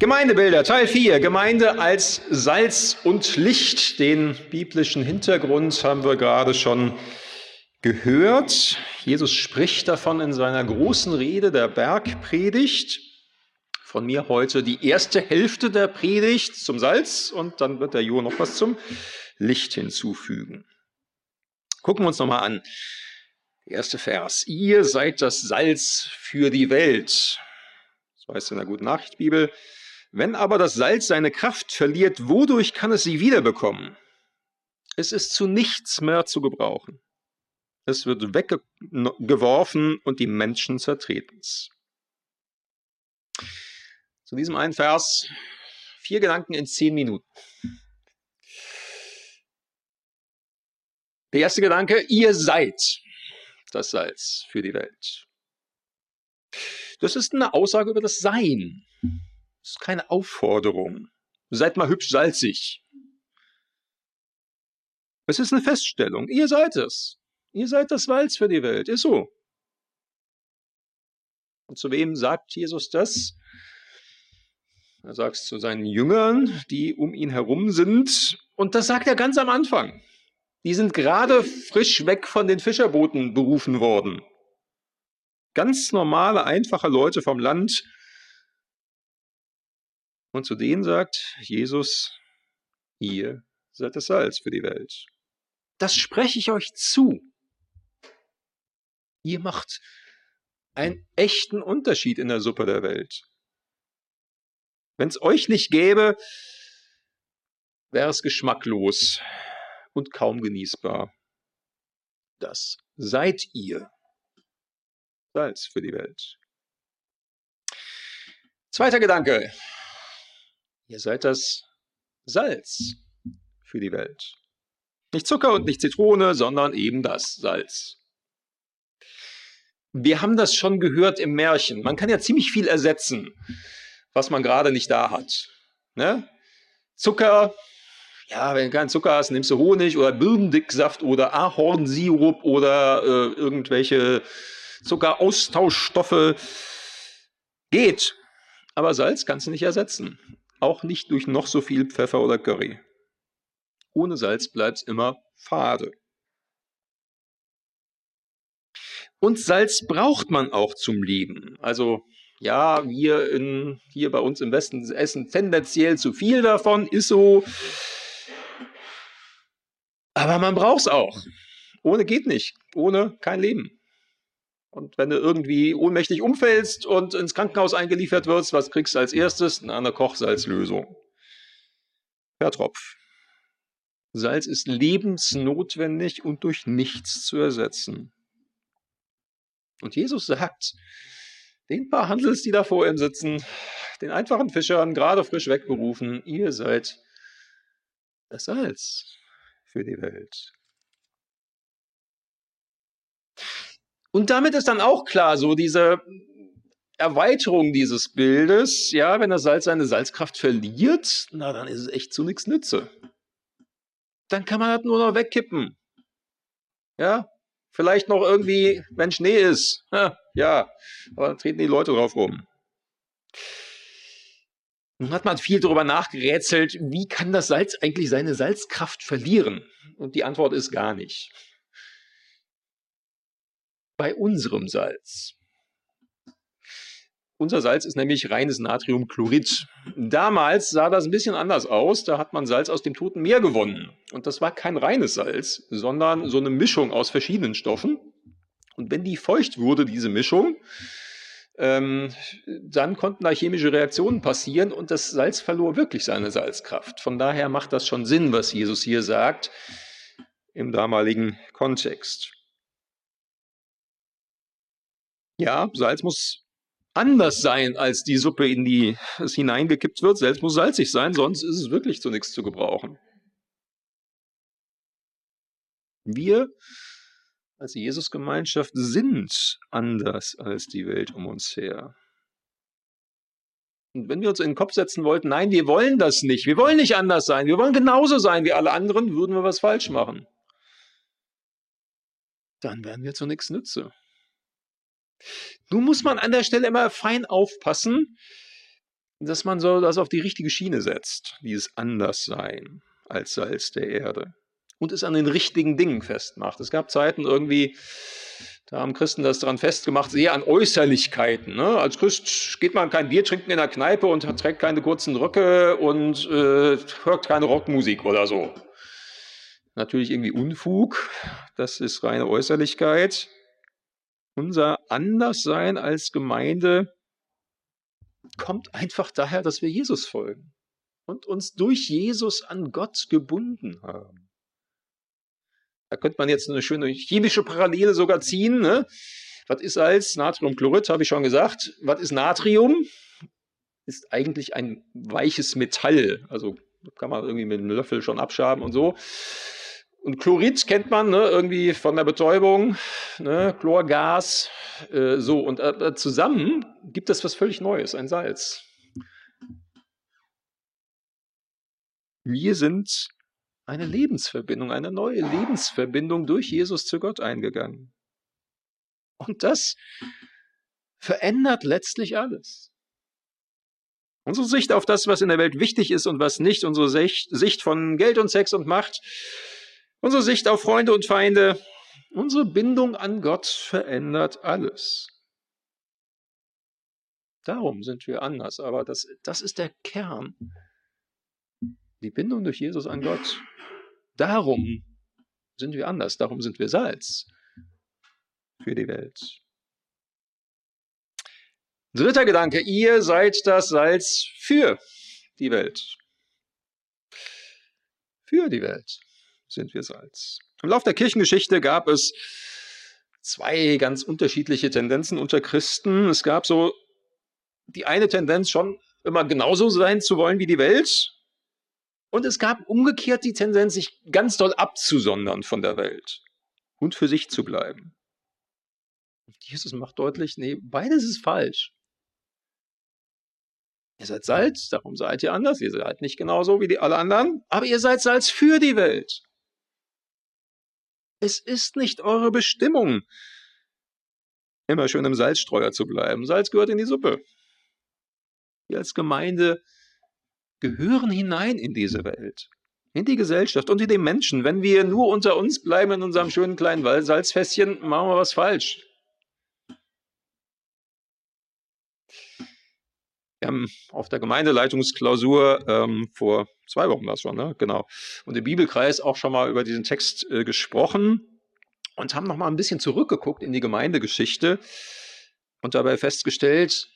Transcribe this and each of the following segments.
Gemeindebilder, Teil 4, Gemeinde als Salz und Licht. Den biblischen Hintergrund haben wir gerade schon gehört. Jesus spricht davon in seiner großen Rede der Bergpredigt. Von mir heute die erste Hälfte der Predigt zum Salz und dann wird der Jo noch was zum Licht hinzufügen. Gucken wir uns nochmal an. Der erste Vers. Ihr seid das Salz für die Welt. Das heißt in der Guten Nachricht Bibel. Wenn aber das Salz seine Kraft verliert, wodurch kann es sie wiederbekommen? Es ist zu nichts mehr zu gebrauchen. Es wird weggeworfen und die Menschen zertreten es. Zu diesem einen Vers vier Gedanken in zehn Minuten. Der erste Gedanke, ihr seid das Salz für die Welt. Das ist eine Aussage über das Sein. Das ist keine Aufforderung. Seid mal hübsch salzig. Es ist eine Feststellung. Ihr seid es. Ihr seid das Salz für die Welt. Ist so. Und zu wem sagt Jesus das? Er sagt es zu seinen Jüngern, die um ihn herum sind. Und das sagt er ganz am Anfang. Die sind gerade frisch weg von den Fischerbooten berufen worden. Ganz normale, einfache Leute vom Land, und zu denen sagt Jesus, ihr seid das Salz für die Welt. Das spreche ich euch zu. Ihr macht einen echten Unterschied in der Suppe der Welt. Wenn es euch nicht gäbe, wäre es geschmacklos und kaum genießbar. Das seid ihr. Salz für die Welt. Zweiter Gedanke. Ihr seid das Salz für die Welt. Nicht Zucker und nicht Zitrone, sondern eben das Salz. Wir haben das schon gehört im Märchen. Man kann ja ziemlich viel ersetzen, was man gerade nicht da hat. Ne? Zucker, ja, wenn du keinen Zucker hast, nimmst du Honig oder Birnendicksaft oder Ahornsirup oder äh, irgendwelche Zuckeraustauschstoffe. Geht. Aber Salz kannst du nicht ersetzen auch nicht durch noch so viel Pfeffer oder Curry. Ohne Salz bleibt es immer fade. Und Salz braucht man auch zum Leben. Also ja, wir in, hier bei uns im Westen essen tendenziell zu viel davon, ist so. Aber man braucht es auch. Ohne geht nicht. Ohne kein Leben. Und wenn du irgendwie ohnmächtig umfällst und ins Krankenhaus eingeliefert wirst, was kriegst du als erstes? Na, eine Kochsalzlösung. Per Tropf. Salz ist lebensnotwendig und durch nichts zu ersetzen. Und Jesus sagt, den paar Handels, die da vor ihm sitzen, den einfachen Fischern, gerade frisch wegberufen, ihr seid das Salz für die Welt. Und damit ist dann auch klar, so diese Erweiterung dieses Bildes, ja, wenn das Salz seine Salzkraft verliert, na, dann ist es echt zu nichts Nütze. Dann kann man das nur noch wegkippen. Ja, vielleicht noch irgendwie, wenn Schnee ist. Ja, aber dann treten die Leute drauf rum. Nun hat man viel darüber nachgerätselt, wie kann das Salz eigentlich seine Salzkraft verlieren? Und die Antwort ist gar nicht bei unserem Salz. Unser Salz ist nämlich reines Natriumchlorid. Damals sah das ein bisschen anders aus. Da hat man Salz aus dem Toten Meer gewonnen. Und das war kein reines Salz, sondern so eine Mischung aus verschiedenen Stoffen. Und wenn die feucht wurde, diese Mischung, ähm, dann konnten da chemische Reaktionen passieren und das Salz verlor wirklich seine Salzkraft. Von daher macht das schon Sinn, was Jesus hier sagt im damaligen Kontext. Ja, Salz muss anders sein, als die Suppe, in die es hineingekippt wird. Salz muss salzig sein, sonst ist es wirklich zu nichts zu gebrauchen. Wir als Jesusgemeinschaft sind anders als die Welt um uns her. Und wenn wir uns in den Kopf setzen wollten, nein, wir wollen das nicht, wir wollen nicht anders sein, wir wollen genauso sein wie alle anderen, würden wir was falsch machen. Dann wären wir zu nichts nütze. Nun muss man an der Stelle immer fein aufpassen. dass man so das auf die richtige Schiene setzt, dieses Anderssein als Salz der Erde und es an den richtigen Dingen festmacht. Es gab Zeiten irgendwie, da haben Christen das daran festgemacht, sehr an Äußerlichkeiten. Ne? Als Christ geht man kein Bier trinken in der Kneipe und trägt keine kurzen Röcke und äh, hört keine Rockmusik oder so. Natürlich irgendwie Unfug, das ist reine Äußerlichkeit. Unser Anderssein als Gemeinde kommt einfach daher, dass wir Jesus folgen und uns durch Jesus an Gott gebunden haben. Da könnte man jetzt eine schöne chemische Parallele sogar ziehen. Ne? Was ist Salz? Natriumchlorid, habe ich schon gesagt. Was ist Natrium? Ist eigentlich ein weiches Metall. Also kann man irgendwie mit einem Löffel schon abschaben und so. Und Chlorid kennt man ne, irgendwie von der Betäubung, ne, Chlorgas, äh, so. Und äh, zusammen gibt es was völlig Neues, ein Salz. Wir sind eine Lebensverbindung, eine neue Lebensverbindung durch Jesus zu Gott eingegangen. Und das verändert letztlich alles. Unsere Sicht auf das, was in der Welt wichtig ist und was nicht, unsere Sicht von Geld und Sex und Macht, unsere Sicht auf Freunde und Feinde, unsere Bindung an Gott verändert alles. Darum sind wir anders, aber das, das ist der Kern. Die Bindung durch Jesus an Gott. Darum sind wir anders, darum sind wir Salz für die Welt. Dritter Gedanke, ihr seid das Salz für die Welt. Für die Welt sind wir Salz. Im Laufe der Kirchengeschichte gab es zwei ganz unterschiedliche Tendenzen unter Christen. Es gab so die eine Tendenz schon immer genauso sein zu wollen wie die Welt und es gab umgekehrt die Tendenz, sich ganz doll abzusondern von der Welt und für sich zu bleiben. Jesus macht deutlich, nee, beides ist falsch. Ihr seid Salz, darum seid ihr anders. Ihr seid nicht genauso wie die alle anderen, aber ihr seid Salz für die Welt. Es ist nicht eure Bestimmung, immer schön im Salzstreuer zu bleiben. Salz gehört in die Suppe. Wir als Gemeinde gehören hinein in diese Welt, in die Gesellschaft und in den Menschen. Wenn wir nur unter uns bleiben in unserem schönen kleinen Salzfässchen, machen wir was falsch. Wir haben auf der Gemeindeleitungsklausur ähm, vor zwei Wochen es schon, ne? genau, und im Bibelkreis auch schon mal über diesen Text äh, gesprochen und haben noch mal ein bisschen zurückgeguckt in die Gemeindegeschichte und dabei festgestellt,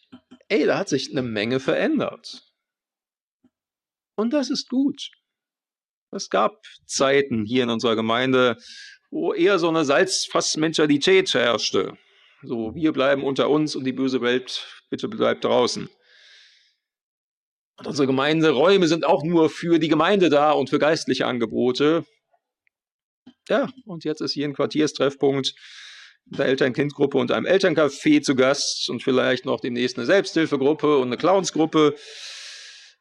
ey, da hat sich eine Menge verändert. Und das ist gut. Es gab Zeiten hier in unserer Gemeinde, wo eher so eine Salzfassmentalität herrschte. So, wir bleiben unter uns und die böse Welt bitte bleibt draußen. Und unsere Gemeinderäume sind auch nur für die Gemeinde da und für geistliche Angebote. Ja, und jetzt ist hier ein Quartierstreffpunkt der Eltern-Kind-Gruppe und einem Elterncafé zu Gast und vielleicht noch demnächst eine Selbsthilfegruppe und eine Clownsgruppe.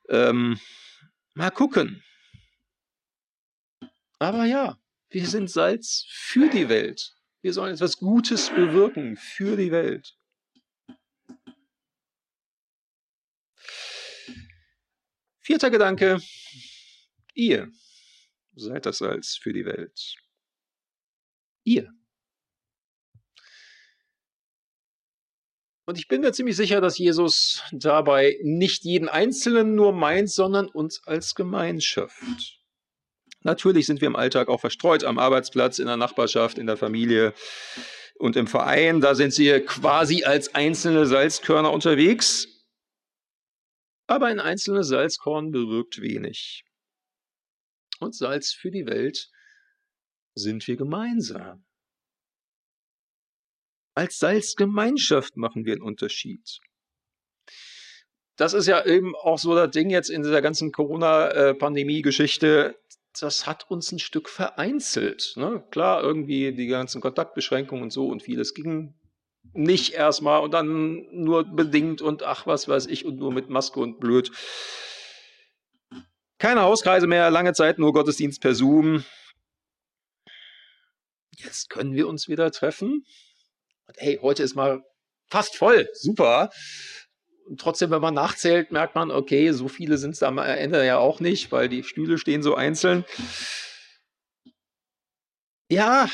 Ähm, Mal gucken. Aber ja, wir sind Salz für die Welt. Wir sollen etwas Gutes bewirken für die Welt. Vierter Gedanke. Ihr seid das Salz für die Welt. Ihr. Und ich bin mir ziemlich sicher, dass Jesus dabei nicht jeden Einzelnen nur meint, sondern uns als Gemeinschaft. Natürlich sind wir im Alltag auch verstreut am Arbeitsplatz, in der Nachbarschaft, in der Familie und im Verein. Da sind sie quasi als einzelne Salzkörner unterwegs. Aber ein einzelnes Salzkorn bewirkt wenig. Und Salz für die Welt sind wir gemeinsam. Als Salzgemeinschaft machen wir einen Unterschied. Das ist ja eben auch so das Ding jetzt in dieser ganzen Corona-Pandemie-Geschichte. Das hat uns ein Stück vereinzelt. Ne? Klar, irgendwie die ganzen Kontaktbeschränkungen und so und vieles ging nicht erstmal und dann nur bedingt und ach, was weiß ich, und nur mit Maske und blöd. Keine Hauskreise mehr, lange Zeit nur Gottesdienst per Zoom. Jetzt können wir uns wieder treffen. Und hey, heute ist mal fast voll, super. trotzdem, wenn man nachzählt, merkt man, okay, so viele sind es am Ende ja auch nicht, weil die Stühle stehen so einzeln. Ja,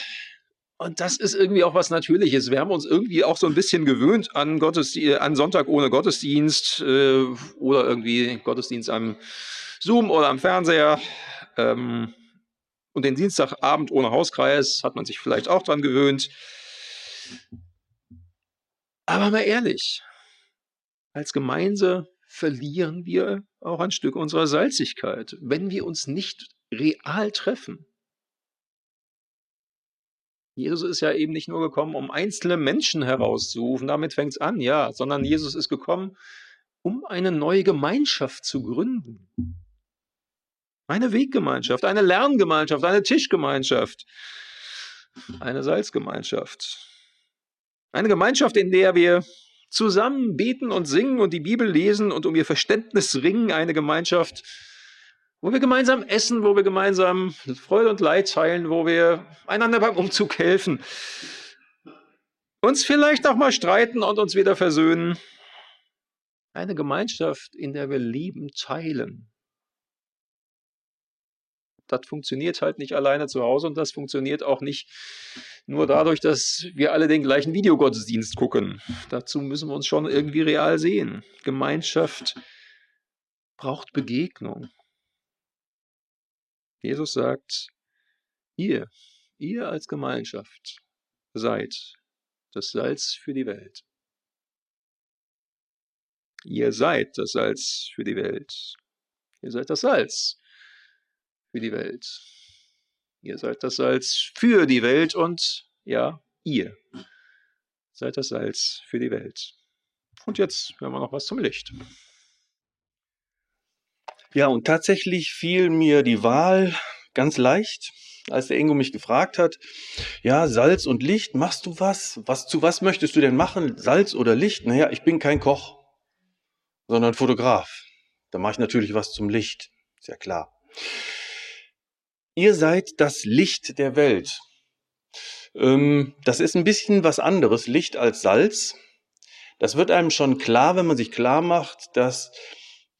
und das ist irgendwie auch was Natürliches. Wir haben uns irgendwie auch so ein bisschen gewöhnt an, Gottesdienst, an Sonntag ohne Gottesdienst äh, oder irgendwie Gottesdienst am Zoom oder am Fernseher. Ähm, und den Dienstagabend ohne Hauskreis hat man sich vielleicht auch dran gewöhnt. Aber mal ehrlich, als Gemeinde verlieren wir auch ein Stück unserer Salzigkeit, wenn wir uns nicht real treffen. Jesus ist ja eben nicht nur gekommen, um einzelne Menschen herauszurufen, damit fängt es an, ja, sondern Jesus ist gekommen, um eine neue Gemeinschaft zu gründen. Eine Weggemeinschaft, eine Lerngemeinschaft, eine Tischgemeinschaft, eine Salzgemeinschaft. Eine Gemeinschaft, in der wir zusammen beten und singen und die Bibel lesen und um ihr Verständnis ringen. Eine Gemeinschaft, wo wir gemeinsam essen, wo wir gemeinsam Freude und Leid teilen, wo wir einander beim Umzug helfen, uns vielleicht auch mal streiten und uns wieder versöhnen. Eine Gemeinschaft, in der wir Lieben teilen. Das funktioniert halt nicht alleine zu Hause und das funktioniert auch nicht nur dadurch, dass wir alle den gleichen Videogottesdienst gucken. Dazu müssen wir uns schon irgendwie real sehen. Gemeinschaft braucht Begegnung. Jesus sagt, ihr, ihr als Gemeinschaft seid das Salz für die Welt. Ihr seid das Salz für die Welt. Ihr seid das Salz für die Welt. Ihr seid das Salz für die Welt und ja, ihr seid das Salz für die Welt. Und jetzt hören wir noch was zum Licht. Ja, und tatsächlich fiel mir die Wahl ganz leicht, als der Ingo mich gefragt hat, ja, Salz und Licht, machst du was? Was zu was möchtest du denn machen? Salz oder Licht? Naja, ich bin kein Koch, sondern Fotograf. Da mache ich natürlich was zum Licht, ist ja klar. Ihr seid das Licht der Welt. Ähm, das ist ein bisschen was anderes, Licht als Salz. Das wird einem schon klar, wenn man sich klar macht, dass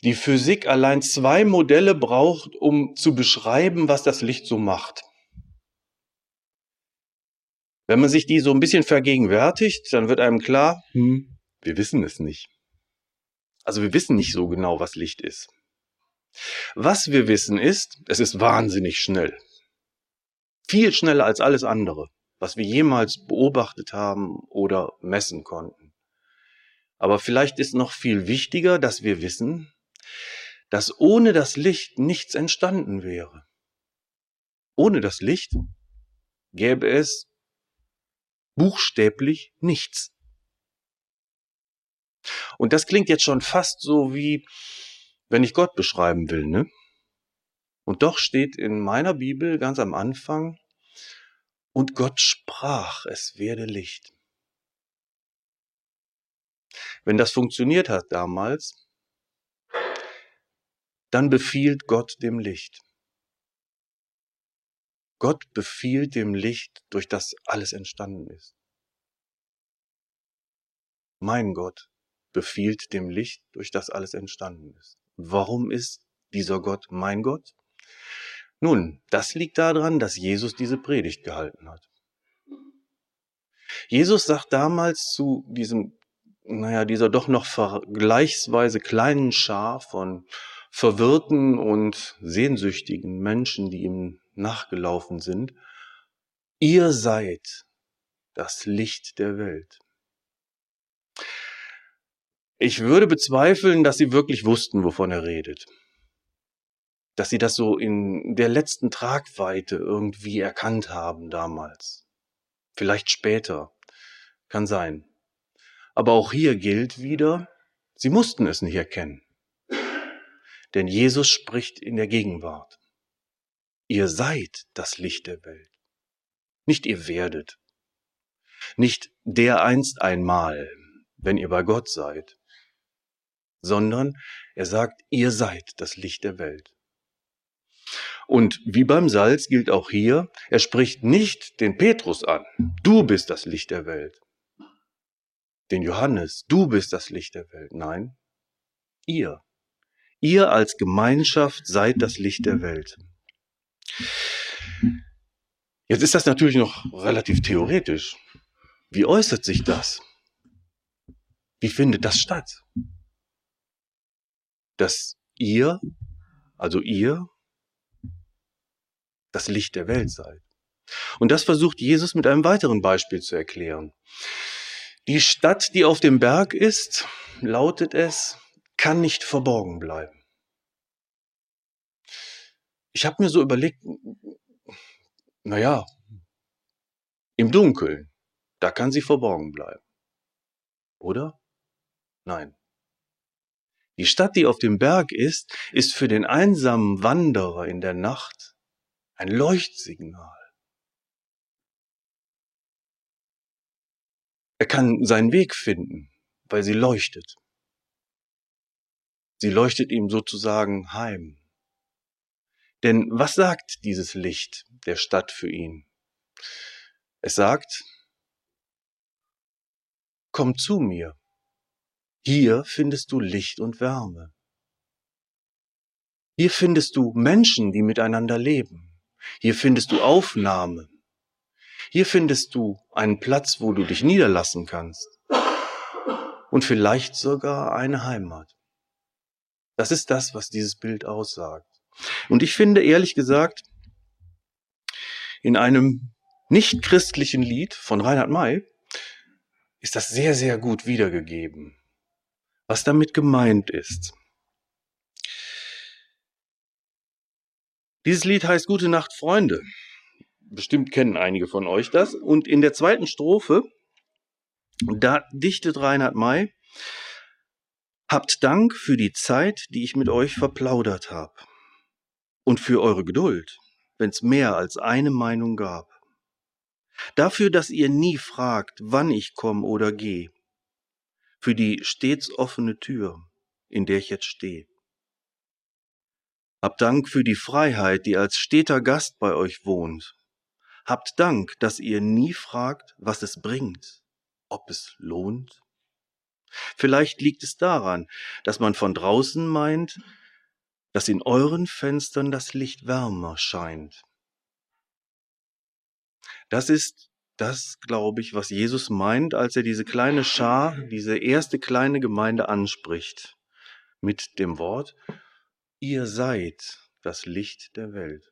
die Physik allein zwei Modelle braucht, um zu beschreiben, was das Licht so macht. Wenn man sich die so ein bisschen vergegenwärtigt, dann wird einem klar, hm, wir wissen es nicht. Also wir wissen nicht so genau, was Licht ist. Was wir wissen ist, es ist wahnsinnig schnell. Viel schneller als alles andere, was wir jemals beobachtet haben oder messen konnten. Aber vielleicht ist noch viel wichtiger, dass wir wissen, dass ohne das Licht nichts entstanden wäre. Ohne das Licht gäbe es buchstäblich nichts. Und das klingt jetzt schon fast so wie, wenn ich Gott beschreiben will, ne? Und doch steht in meiner Bibel ganz am Anfang, und Gott sprach, es werde Licht. Wenn das funktioniert hat damals, dann befiehlt Gott dem Licht. Gott befiehlt dem Licht, durch das alles entstanden ist. Mein Gott befiehlt dem Licht, durch das alles entstanden ist. Warum ist dieser Gott mein Gott? Nun, das liegt daran, dass Jesus diese Predigt gehalten hat. Jesus sagt damals zu diesem, naja, dieser doch noch vergleichsweise kleinen Schar von verwirrten und sehnsüchtigen Menschen, die ihm nachgelaufen sind, ihr seid das Licht der Welt. Ich würde bezweifeln, dass sie wirklich wussten, wovon er redet. Dass sie das so in der letzten Tragweite irgendwie erkannt haben damals. Vielleicht später. Kann sein. Aber auch hier gilt wieder, sie mussten es nicht erkennen. Denn Jesus spricht in der Gegenwart. Ihr seid das Licht der Welt. Nicht ihr werdet. Nicht der einst einmal, wenn ihr bei Gott seid. Sondern er sagt, ihr seid das Licht der Welt. Und wie beim Salz gilt auch hier, er spricht nicht den Petrus an. Du bist das Licht der Welt. Den Johannes, du bist das Licht der Welt. Nein, Ihr. Ihr als Gemeinschaft seid das Licht der Welt. Jetzt ist das natürlich noch relativ theoretisch. Wie äußert sich das? Wie findet das statt? Dass ihr, also ihr, das Licht der Welt seid. Und das versucht Jesus mit einem weiteren Beispiel zu erklären. Die Stadt, die auf dem Berg ist, lautet es, kann nicht verborgen bleiben. Ich habe mir so überlegt, naja, im Dunkeln, da kann sie verborgen bleiben. Oder? Nein. Die Stadt, die auf dem Berg ist, ist für den einsamen Wanderer in der Nacht ein Leuchtsignal. Er kann seinen Weg finden, weil sie leuchtet. Sie leuchtet ihm sozusagen heim. Denn was sagt dieses Licht der Stadt für ihn? Es sagt, komm zu mir. Hier findest du Licht und Wärme. Hier findest du Menschen, die miteinander leben. Hier findest du Aufnahme. Hier findest du einen Platz, wo du dich niederlassen kannst. Und vielleicht sogar eine Heimat. Das ist das, was dieses Bild aussagt. Und ich finde ehrlich gesagt, in einem nicht christlichen Lied von Reinhard May ist das sehr, sehr gut wiedergegeben, was damit gemeint ist. Dieses Lied heißt Gute Nacht, Freunde. Bestimmt kennen einige von euch das. Und in der zweiten Strophe, da dichtet Reinhard May, Habt Dank für die Zeit, die ich mit euch verplaudert habe. Und für eure Geduld, wenn's mehr als eine Meinung gab. Dafür, dass ihr nie fragt, wann ich komm oder geh. Für die stets offene Tür, in der ich jetzt stehe. Habt Dank für die Freiheit, die als steter Gast bei euch wohnt. Habt Dank, dass ihr nie fragt, was es bringt, ob es lohnt. Vielleicht liegt es daran, dass man von draußen meint, dass in euren Fenstern das Licht wärmer scheint. Das ist das, glaube ich, was Jesus meint, als er diese kleine Schar, diese erste kleine Gemeinde anspricht, mit dem Wort, ihr seid das Licht der Welt.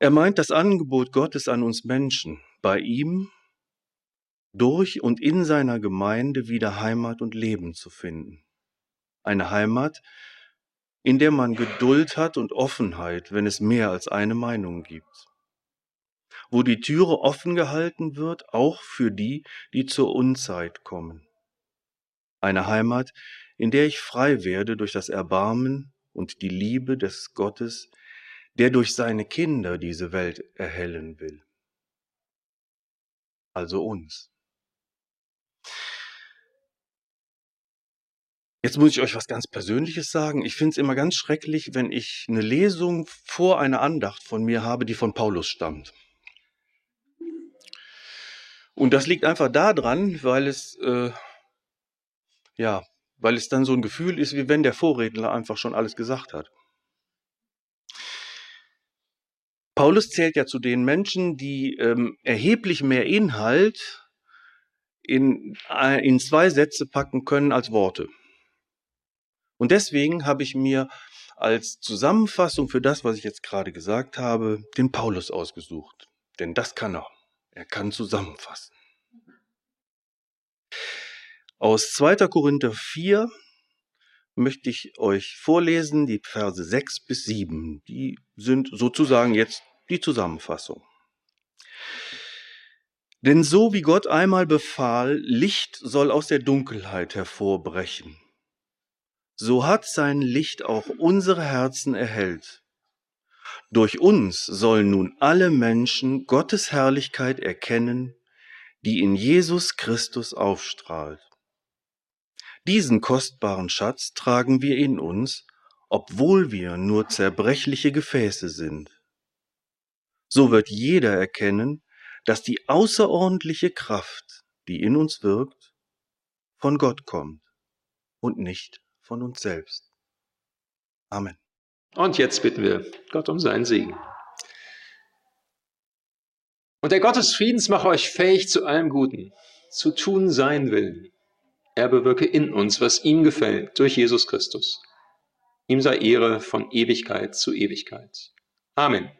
Er meint das Angebot Gottes an uns Menschen, bei ihm durch und in seiner Gemeinde wieder Heimat und Leben zu finden. Eine Heimat, in der man Geduld hat und Offenheit, wenn es mehr als eine Meinung gibt. Wo die Türe offen gehalten wird, auch für die, die zur Unzeit kommen. Eine Heimat, in der ich frei werde durch das Erbarmen und die Liebe des Gottes, der durch seine Kinder diese Welt erhellen will. Also uns. Jetzt muss ich euch was ganz Persönliches sagen. Ich finde es immer ganz schrecklich, wenn ich eine Lesung vor einer Andacht von mir habe, die von Paulus stammt. Und das liegt einfach daran, weil es, äh, ja, weil es dann so ein Gefühl ist, wie wenn der Vorredner einfach schon alles gesagt hat. Paulus zählt ja zu den Menschen, die ähm, erheblich mehr Inhalt in, äh, in zwei Sätze packen können als Worte. Und deswegen habe ich mir als Zusammenfassung für das, was ich jetzt gerade gesagt habe, den Paulus ausgesucht. Denn das kann er. Er kann zusammenfassen. Aus 2. Korinther 4 möchte ich euch vorlesen, die Verse 6 bis 7. Die sind sozusagen jetzt die Zusammenfassung. Denn so wie Gott einmal befahl, Licht soll aus der Dunkelheit hervorbrechen so hat sein Licht auch unsere Herzen erhellt. Durch uns sollen nun alle Menschen Gottes Herrlichkeit erkennen, die in Jesus Christus aufstrahlt. Diesen kostbaren Schatz tragen wir in uns, obwohl wir nur zerbrechliche Gefäße sind. So wird jeder erkennen, dass die außerordentliche Kraft, die in uns wirkt, von Gott kommt und nicht von uns selbst. Amen. Und jetzt bitten wir Gott um seinen Segen. Und der Gott des Friedens mache euch fähig zu allem Guten, zu tun sein Willen. Er bewirke in uns, was ihm gefällt, durch Jesus Christus. Ihm sei Ehre von Ewigkeit zu Ewigkeit. Amen.